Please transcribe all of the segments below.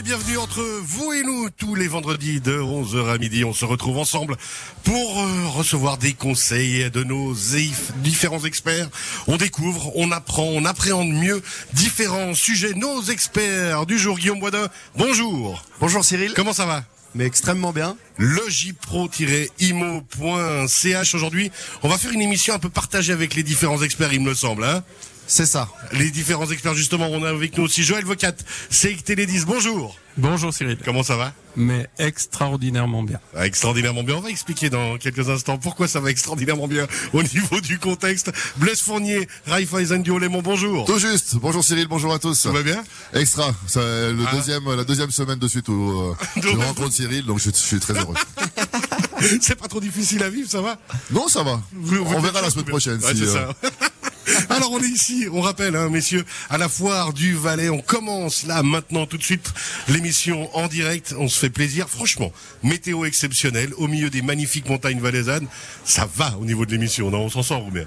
et bienvenue entre vous et nous tous les vendredis de 11h à midi. On se retrouve ensemble pour euh, recevoir des conseils de nos différents experts. On découvre, on apprend, on appréhende mieux différents sujets. Nos experts du jour, Guillaume Boisdin, bonjour. Bonjour Cyril. Comment ça va? Mais extrêmement bien. Logipro-imo.ch aujourd'hui, on va faire une émission un peu partagée avec les différents experts, il me semble. Hein c'est ça. Les différents experts, justement, on a avec nous aussi Joël Vocat, c'est Télédis. Bonjour. Bonjour Cyril. Comment ça va? Mais extraordinairement bien. Ah, extraordinairement bien. On va expliquer dans quelques instants pourquoi ça va extraordinairement bien au niveau du contexte. Blaise Fournier, Raiffeisen du Lémon, bonjour. Tout juste. Bonjour Cyril, bonjour à tous. Ça va bien? Extra. C'est le ah. deuxième, la deuxième semaine de suite où euh, je rencontre Cyril, donc je, suis très heureux. c'est pas trop difficile à vivre, ça va? Non, ça va. on verra la semaine prochaine. si, euh, Alors on est ici, on rappelle, hein, messieurs, à la foire du Valais. On commence là maintenant tout de suite l'émission en direct. On se fait plaisir. Franchement, météo exceptionnelle au milieu des magnifiques montagnes valaisannes. Ça va au niveau de l'émission. On s'en sort, bien?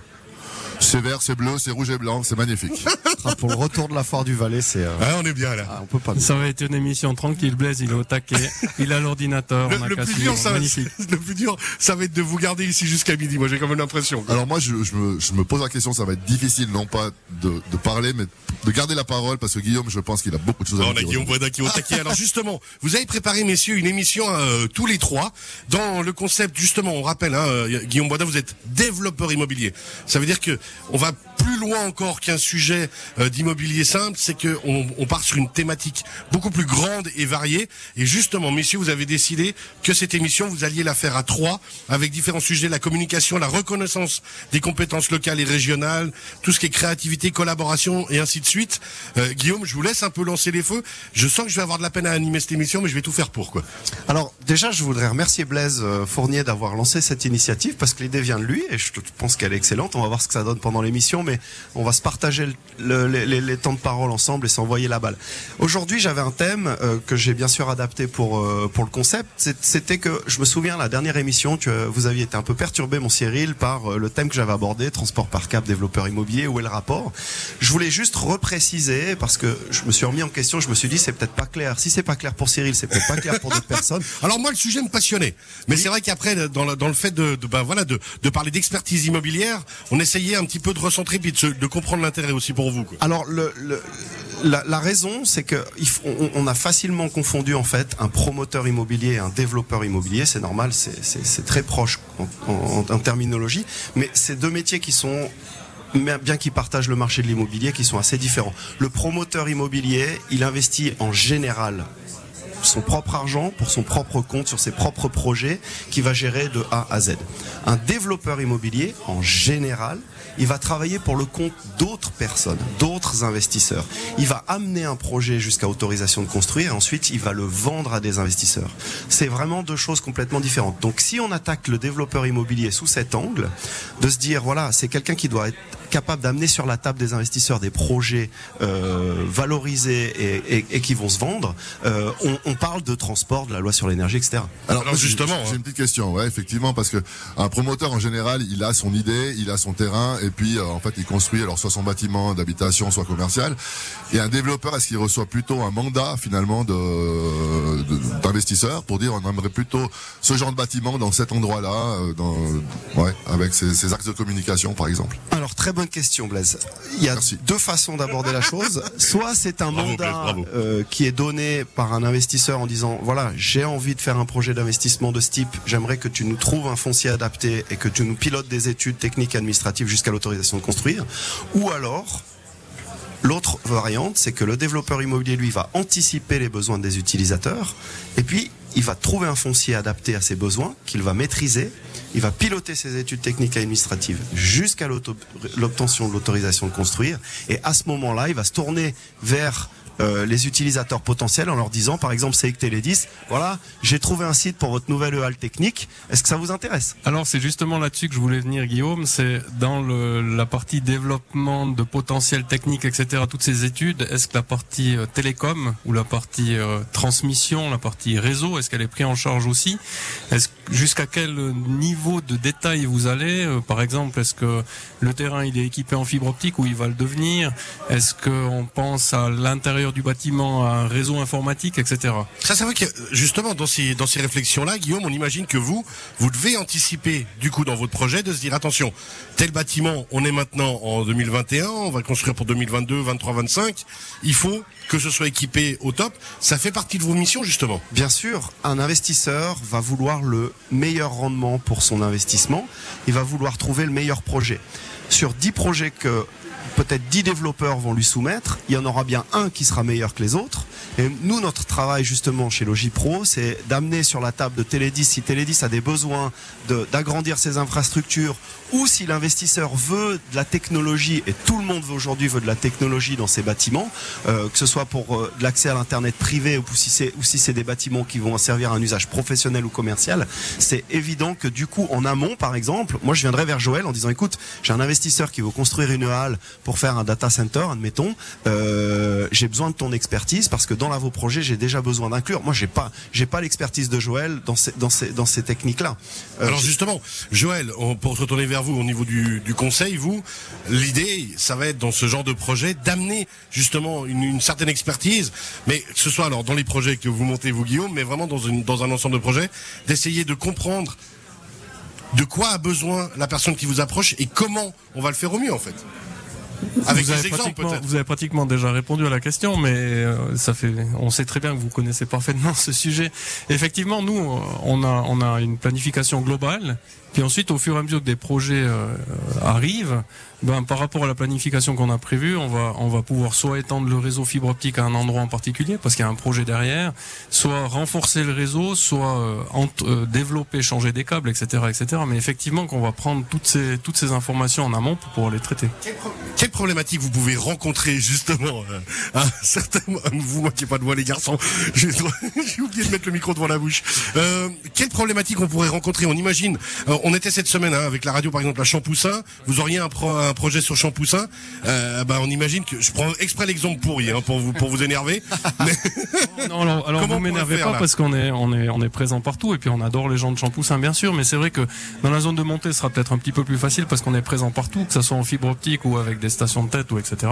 C'est vert, c'est bleu, c'est rouge et blanc, c'est magnifique. Ah, pour le retour de la foire du Valais, c'est. Euh, on est bien là. Ah, on peut pas. Ça va être une émission tranquille. Blaise, il est au taquet. il a l'ordinateur. Le, plus dur, ça va, le plus dur, ça va être de vous garder ici jusqu'à midi. Moi, j'ai quand même l'impression. Alors moi, je, me, pose la question. Ça va être difficile, non pas de, parler, mais de garder la parole, parce que Guillaume, je pense qu'il a beaucoup de choses à dire. On a Guillaume Boisdin qui est au taquet. Alors justement, vous avez préparé, messieurs, une émission euh, tous les trois dans le concept. Justement, on rappelle, hein, euh, Guillaume Boisdin, vous êtes développeur immobilier. Ça veut dire que on va plus loin encore qu'un sujet euh, d'immobilier simple, c'est que on, part sur une thématique beaucoup plus grande et variée. Et justement, messieurs, vous avez décidé que cette émission, vous alliez la faire à trois, avec différents sujets, la communication, la reconnaissance des compétences locales et régionales, tout ce qui est créativité, collaboration et ainsi de suite. Euh, Guillaume, je vous laisse un peu lancer les feux. Je sens que je vais avoir de la peine à animer cette émission, mais je vais tout faire pour quoi. Alors déjà, je voudrais remercier Blaise euh, Fournier d'avoir lancé cette initiative parce que l'idée vient de lui et je pense qu'elle est excellente. On va voir ce que ça donne pendant l'émission, mais on va se partager les, temps de parole ensemble et s'envoyer la balle. Aujourd'hui, j'avais un thème euh, que j'ai bien sûr adapté pour euh, pour le concept. C'était que je me souviens la dernière émission que vous aviez été un peu perturbé, mon Cyril, par euh, le thème que j'avais abordé, transport par cap, développeur immobilier. Où est le rapport? Je voulais juste repréciser parce que je me suis remis en question. Je me suis dit c'est peut-être pas clair. Si c'est pas clair pour Cyril, c'est peut-être pas clair pour d'autres personnes. Alors moi, le sujet me passionnait, mais c'est vrai qu'après, dans, le, dans le fait de, de bah, voilà de, de parler d'expertise immobilière, on essayait un petit peu de recentrer de, comprendre l'intérêt aussi pour vous. Alors la, raison, c'est que on, a facilement confondu en fait un promoteur immobilier et un développeur immobilier. C'est normal, c'est très proche en, en, terminologie, mais c'est deux métiers qui sont bien qu'ils partagent le marché de l'immobilier, qui sont assez différents. Le promoteur immobilier, il investit en général son propre argent pour son propre compte sur ses propres projets qui va gérer de A à Z. Un développeur immobilier, en général, il va travailler pour le compte d'autres personnes, d'autres investisseurs. Il va amener un projet jusqu'à autorisation de construire et ensuite il va le vendre à des investisseurs. C'est vraiment deux choses complètement différentes. Donc si on attaque le développeur immobilier sous cet angle, de se dire voilà, c'est quelqu'un qui doit être capable d'amener sur la table des investisseurs des projets euh, valorisés et, qui vont se vendre, euh, on, parle de transport, de la loi sur l'énergie, etc. Alors, justement, j'ai hein. une petite question, ouais, effectivement, parce que un promoteur en général, il a son idée, il a son terrain, et puis euh, en fait, il construit alors soit son bâtiment d'habitation, soit commercial. Et un développeur, est-ce qu'il reçoit plutôt un mandat finalement de d'investisseurs pour dire on aimerait plutôt ce genre de bâtiment dans cet endroit-là, dans ouais, avec ses, ses axes de communication, par exemple? Alors très bonne question, Blaise. Il y a deux façons d'aborder la chose. Soit c'est un mandat euh, qui est donné par un investisseur en disant voilà, j'ai envie de faire un projet d'investissement de ce type. J'aimerais que tu nous trouves un foncier adapté et que tu nous pilotes des études techniques administratives jusqu'à l'autorisation de construire. Ou alors L'autre variante, c'est que le développeur immobilier, lui, va anticiper les besoins des utilisateurs et puis il va trouver un foncier adapté à ses besoins qu'il va maîtriser il va piloter ses études techniques administratives jusqu'à l'obtention de l'autorisation de construire. Et à ce moment-là, il va se tourner vers euh, les utilisateurs potentiels en leur disant, par exemple, c'est Télédis, voilà, j'ai trouvé un site pour votre nouvelle EAL technique. Est-ce que ça vous intéresse? Alors, c'est justement là-dessus que je voulais venir, Guillaume. C'est dans le, la partie développement de potentiel technique, etc. Toutes ces études. Est-ce que la partie euh, télécom ou la partie euh, transmission, la partie réseau, est-ce qu'elle est prise en charge aussi? Est-ce jusqu'à quel niveau de détail vous allez euh, Par exemple, est-ce que le terrain il est équipé en fibre optique ou il va le devenir Est-ce qu'on pense à l'intérieur du bâtiment, à un réseau informatique, etc. Ça, c'est vrai que justement dans ces dans ces réflexions-là, Guillaume, on imagine que vous vous devez anticiper du coup dans votre projet de se dire attention, tel bâtiment, on est maintenant en 2021, on va construire pour 2022, 23, 25. Il faut que ce soit équipé au top. Ça fait partie de vos missions justement. Bien sûr, un investisseur va vouloir le meilleur rendement pour son investissement. Il va vouloir trouver le meilleur projet. Sur 10 projets que peut-être 10 développeurs vont lui soumettre, il y en aura bien un qui sera meilleur que les autres. Et nous, notre travail justement chez Logipro, c'est d'amener sur la table de Télédis, si Télédis a des besoins d'agrandir ses infrastructures, ou si l'investisseur veut de la technologie, et tout le monde aujourd'hui veut de la technologie dans ses bâtiments, euh, que ce soit pour euh, de l'accès à l'internet privé ou si c'est des bâtiments qui vont servir à un usage professionnel ou commercial, c'est évident que du coup en amont, par exemple, moi je viendrai vers Joël en disant écoute, j'ai un investisseur qui veut construire une halle pour faire un data center, admettons, euh, j'ai besoin de ton expertise parce que dans vos projets, j'ai déjà besoin d'inclure. Moi, j'ai pas, j'ai pas l'expertise de Joël dans ces, dans ces, dans ces techniques-là. Euh, Alors justement, Joël, pour se retourner vers vous au niveau du, du conseil, vous, l'idée, ça va être dans ce genre de projet d'amener justement une, une, certaine expertise, mais que ce soit alors dans les projets que vous montez vous Guillaume, mais vraiment dans, une, dans un ensemble de projets, d'essayer de comprendre de quoi a besoin la personne qui vous approche et comment on va le faire au mieux en fait. Avec vous, avez vous avez pratiquement déjà répondu à la question, mais euh, ça fait, on sait très bien que vous connaissez parfaitement ce sujet. Effectivement, nous, on a, on a une planification globale puis ensuite, au fur et à mesure que des projets euh, arrivent, ben, par rapport à la planification qu'on a prévue, on va, on va pouvoir soit étendre le réseau fibre optique à un endroit en particulier, parce qu'il y a un projet derrière, soit renforcer le réseau, soit euh, euh, développer, changer des câbles, etc., etc. Mais effectivement, qu'on va prendre toutes ces, toutes ces informations en amont pour pouvoir les traiter. Quelle, problématique vous pouvez rencontrer justement euh, certainement, vous manquez pas de voix les garçons, j'ai oublié de mettre le micro devant la bouche. Euh, quelle problématique on pourrait rencontrer? On imagine, on était cette semaine hein, avec la radio par exemple à Champoussin. Vous auriez un, un projet sur Champoussin. Euh, bah, on imagine que je prends exprès l'exemple pourri hein, pour vous pour vous énerver. Mais... non, alors, alors vous m'énervez pas parce qu'on est on est on est présent partout et puis on adore les gens de Champoussin bien sûr. Mais c'est vrai que dans la zone de montée, ce sera peut-être un petit peu plus facile parce qu'on est présent partout, que ce soit en fibre optique ou avec des stations de tête ou etc.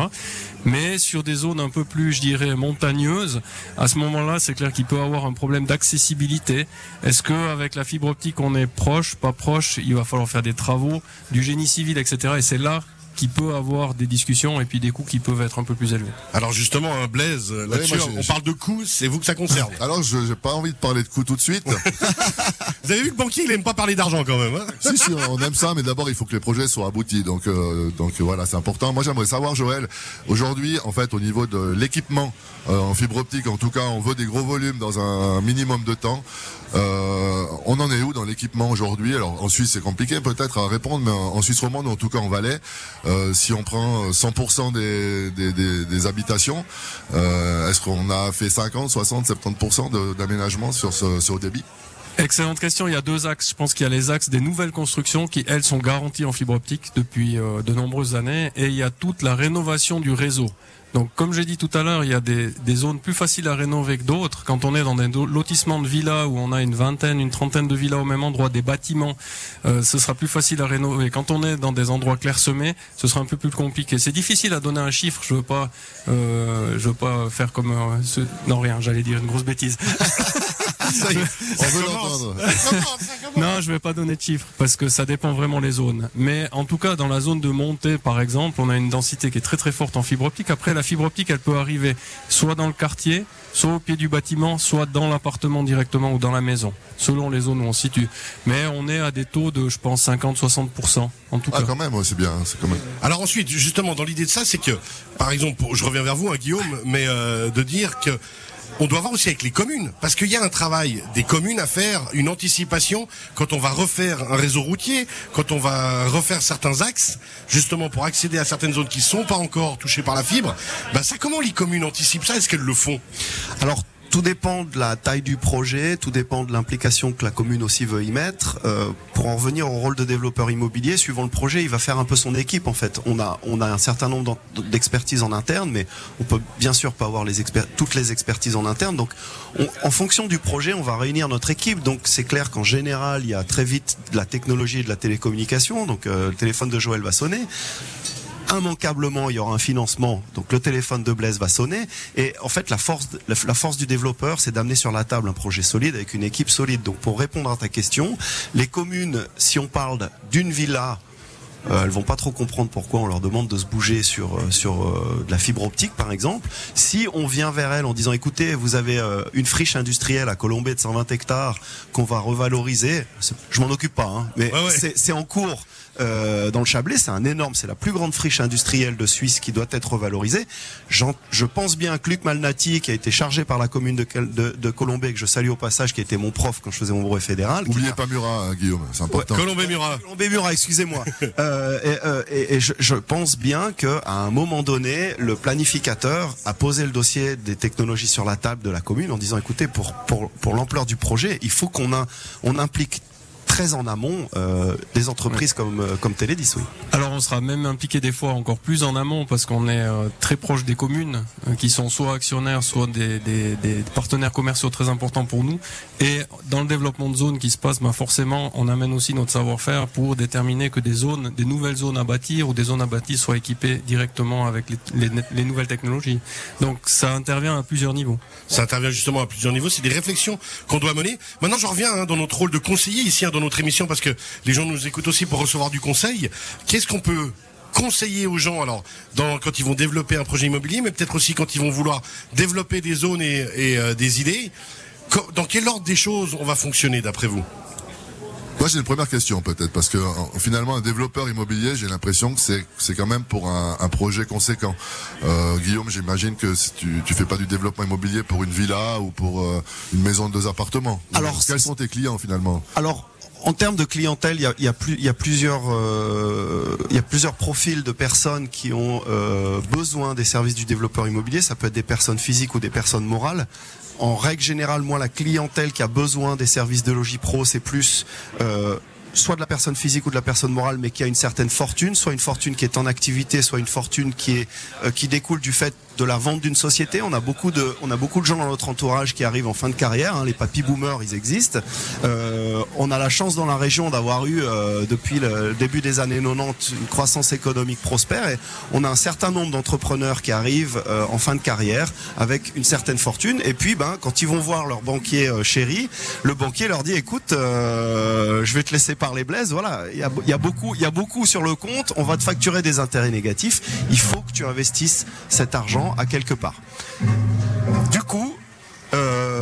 Mais sur des zones un peu plus, je dirais, montagneuses, à ce moment-là, c'est clair qu'il peut avoir un problème d'accessibilité. Est-ce que avec la fibre optique, on est proche, pas proche? Il va falloir faire des travaux, du génie civil, etc. Et c'est là qui peut avoir des discussions et puis des coûts qui peuvent être un peu plus élevés. Alors justement, un Blaise, là-dessus, on parle de coûts, c'est vous que ça concerne. Alors, je n'ai pas envie de parler de coûts tout de suite. vous avez vu que le banquier, il aime pas parler d'argent quand même. Hein si, si, on aime ça, mais d'abord, il faut que les projets soient aboutis. Donc, euh, donc voilà, c'est important. Moi, j'aimerais savoir, Joël, aujourd'hui, en fait, au niveau de l'équipement euh, en fibre optique, en tout cas, on veut des gros volumes dans un minimum de temps. Euh, on en est où dans l'équipement aujourd'hui? Alors en Suisse c'est compliqué peut-être à répondre, mais en Suisse romande en tout cas en Valais, euh, si on prend 100% des, des, des, des habitations, euh, est-ce qu'on a fait 50, 60, 70% d'aménagement sur ce sur débit? Excellente question. Il y a deux axes. Je pense qu'il y a les axes des nouvelles constructions qui, elles, sont garanties en fibre optique depuis euh, de nombreuses années. Et il y a toute la rénovation du réseau. Donc, comme j'ai dit tout à l'heure, il y a des, des, zones plus faciles à rénover que d'autres. Quand on est dans des lotissements de villas où on a une vingtaine, une trentaine de villas au même endroit, des bâtiments, euh, ce sera plus facile à rénover. Quand on est dans des endroits clairsemés, ce sera un peu plus compliqué. C'est difficile à donner un chiffre. Je veux pas, euh, je veux pas faire comme euh, ce... non rien. J'allais dire une grosse bêtise. ça y est, on veut l'entendre. non, je vais pas donner de chiffres parce que ça dépend vraiment les zones. Mais en tout cas, dans la zone de montée, par exemple, on a une densité qui est très très forte en fibre optique. Après, la fibre optique, elle peut arriver soit dans le quartier, soit au pied du bâtiment, soit dans l'appartement directement ou dans la maison, selon les zones où on se situe. Mais on est à des taux de, je pense, 50-60% en tout ah, cas. quand même, c'est bien, c'est quand même. Alors ensuite, justement, dans l'idée de ça, c'est que, par exemple, je reviens vers vous, hein, Guillaume, mais euh, de dire que on doit voir aussi avec les communes, parce qu'il y a un travail des communes à faire, une anticipation quand on va refaire un réseau routier, quand on va refaire certains axes, justement pour accéder à certaines zones qui sont pas encore touchées par la fibre. Ben ça, comment les communes anticipent ça? Est-ce qu'elles le font? Alors tout dépend de la taille du projet, tout dépend de l'implication que la commune aussi veut y mettre. Euh, pour en revenir au rôle de développeur immobilier, suivant le projet, il va faire un peu son équipe en fait. On a on a un certain nombre d'expertises en interne, mais on peut bien sûr pas avoir les toutes les expertises en interne. Donc, en fonction du projet, on va réunir notre équipe. Donc, c'est clair qu'en général, il y a très vite de la technologie et de la télécommunication. Donc, euh, le téléphone de Joël va sonner immanquablement il y aura un financement, donc le téléphone de Blaise va sonner. Et en fait, la force, la, force du développeur, c'est d'amener sur la table un projet solide avec une équipe solide. Donc pour répondre à ta question, les communes, si on parle d'une villa, elles vont pas trop comprendre pourquoi on leur demande de se bouger sur euh, sur euh, de la fibre optique par exemple. Si on vient vers elles en disant écoutez, vous avez euh, une friche industrielle à Colombey de 120 hectares qu'on va revaloriser, je m'en occupe pas, hein, mais c'est en cours. Euh, dans le Chablais, c'est un énorme, c'est la plus grande friche industrielle de Suisse qui doit être revalorisée. Je pense bien que Luc Malnati, qui a été chargé par la commune de, de, de Colombey, que je salue au passage, qui été mon prof quand je faisais mon brevet fédéral. N'oubliez pas Murat, hein, Guillaume, c'est important. Colombey Murat. Colombey Murat, excusez-moi. euh, euh, et, et je, pense bien qu'à un moment donné, le planificateur a posé le dossier des technologies sur la table de la commune en disant, écoutez, pour, l'ampleur du projet, il faut qu'on on implique très en amont euh, des entreprises comme euh, comme Télédis. Oui. Alors on sera même impliqué des fois encore plus en amont parce qu'on est euh, très proche des communes qui sont soit actionnaires, soit des, des, des, partenaires commerciaux très importants pour nous. Et dans le développement de zones qui se passe, ben forcément, on amène aussi notre savoir-faire pour déterminer que des zones, des nouvelles zones à bâtir ou des zones à bâtir soient équipées directement avec les, les, les nouvelles technologies. Donc ça intervient à plusieurs niveaux. Ça intervient justement à plusieurs niveaux. C'est des réflexions qu'on doit mener. Maintenant, je reviens hein, dans notre rôle de conseiller ici. Hein, notre émission parce que les gens nous écoutent aussi pour recevoir du conseil. Qu'est-ce qu'on peut conseiller aux gens alors dans, quand ils vont développer un projet immobilier, mais peut-être aussi quand ils vont vouloir développer des zones et, et euh, des idées? Dans quel ordre des choses on va fonctionner d'après vous? Moi, j'ai une première question peut-être parce que finalement, un développeur immobilier, j'ai l'impression que c'est c'est quand même pour un, un projet conséquent. Euh, Guillaume, j'imagine que si tu tu fais pas du développement immobilier pour une villa ou pour euh, une maison de deux appartements. Alors, quels sont tes clients finalement? Alors, en termes de clientèle, il y a, plusieurs, profils de personnes qui ont euh, besoin des services du développeur immobilier. Ça peut être des personnes physiques ou des personnes morales. En règle générale, moi, la clientèle qui a besoin des services de logis pro, c'est plus euh, soit de la personne physique ou de la personne morale, mais qui a une certaine fortune, soit une fortune qui est en activité, soit une fortune qui euh, qui découle du fait de la vente d'une société. On a beaucoup de gens dans notre entourage qui arrivent en fin de carrière. Hein, les papy boomers, ils existent. Euh, on a la chance dans la région d'avoir eu euh, depuis le début des années 90 une croissance économique prospère. Et on a un certain nombre d'entrepreneurs qui arrivent euh, en fin de carrière avec une certaine fortune. Et puis, ben, quand ils vont voir leur banquier chéri, le banquier leur dit "Écoute, je vais te laisser par les blaises. Voilà, il y a, beaucoup, il y a beaucoup sur le compte. On va te facturer des intérêts négatifs. Il faut que tu investisses cet argent à quelque part.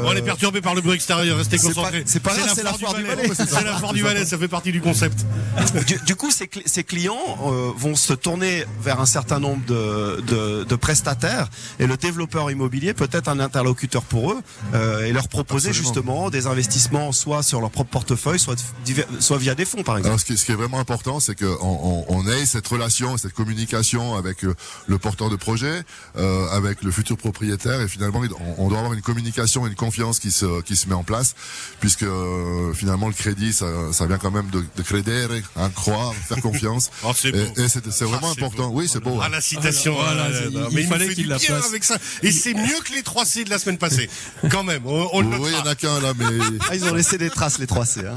On est perturbé par le bruit extérieur, restez concentrés. C'est pas, c'est la, foire du Valais. C'est la foire du Valais, ça fait partie du concept. Du, du coup, ces, ces clients euh, vont se tourner vers un certain nombre de, de, de, prestataires et le développeur immobilier peut être un interlocuteur pour eux euh, et leur proposer Absolument. justement des investissements soit sur leur propre portefeuille, soit, soit via des fonds par exemple. Alors, ce, qui, ce qui est vraiment important, c'est qu'on on, on ait cette relation, cette communication avec euh, le porteur de projet, euh, avec le futur propriétaire et finalement on, on doit avoir une communication une confiance qui se qui se met en place puisque euh, finalement le crédit ça, ça vient quand même de, de credere hein, croire faire confiance. Oh, c'est et, et c'est vraiment ah, important. beau. oui c'est beau ah, hein. la citation ah, il, mais il, fallait qu'il la place. avec ça. Et c'est mieux que les 3 C de la semaine passée. Quand même on, on oui il y en a qu'un là mais ah, ils ont laissé des traces les 3 C hein.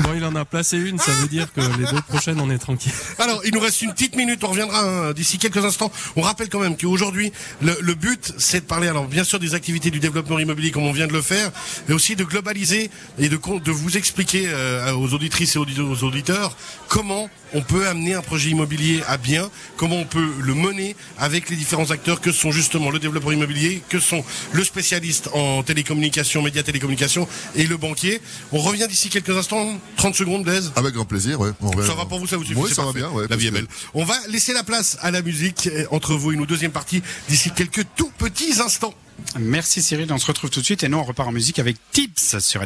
bon il en a placé une ça veut dire que les deux prochaines on est tranquille. Alors il nous reste une petite minute on reviendra hein, d'ici quelques instants. On rappelle quand même qu'aujourd'hui le, le but c'est de parler alors bien sûr des activités du développement immobilier comme on vient de le faire mais aussi de globaliser et de, de vous expliquer euh, aux auditrices et aux auditeurs comment on peut amener un projet immobilier à bien, comment on peut le mener avec les différents acteurs que sont justement le développeur immobilier, que sont le spécialiste en télécommunication, médias télécommunication et le banquier. On revient d'ici quelques instants, 30 secondes, Blaise. Avec grand plaisir, ouais. On ça va pour vous, ça vous suffit Oui, ça parfait. va bien, ouais, La vie est belle. On va laisser la place à la musique entre vous et nous, deuxième partie, d'ici quelques tout petits instants. Merci Cyril, on se retrouve tout de suite et nous on repart en musique avec Tips sur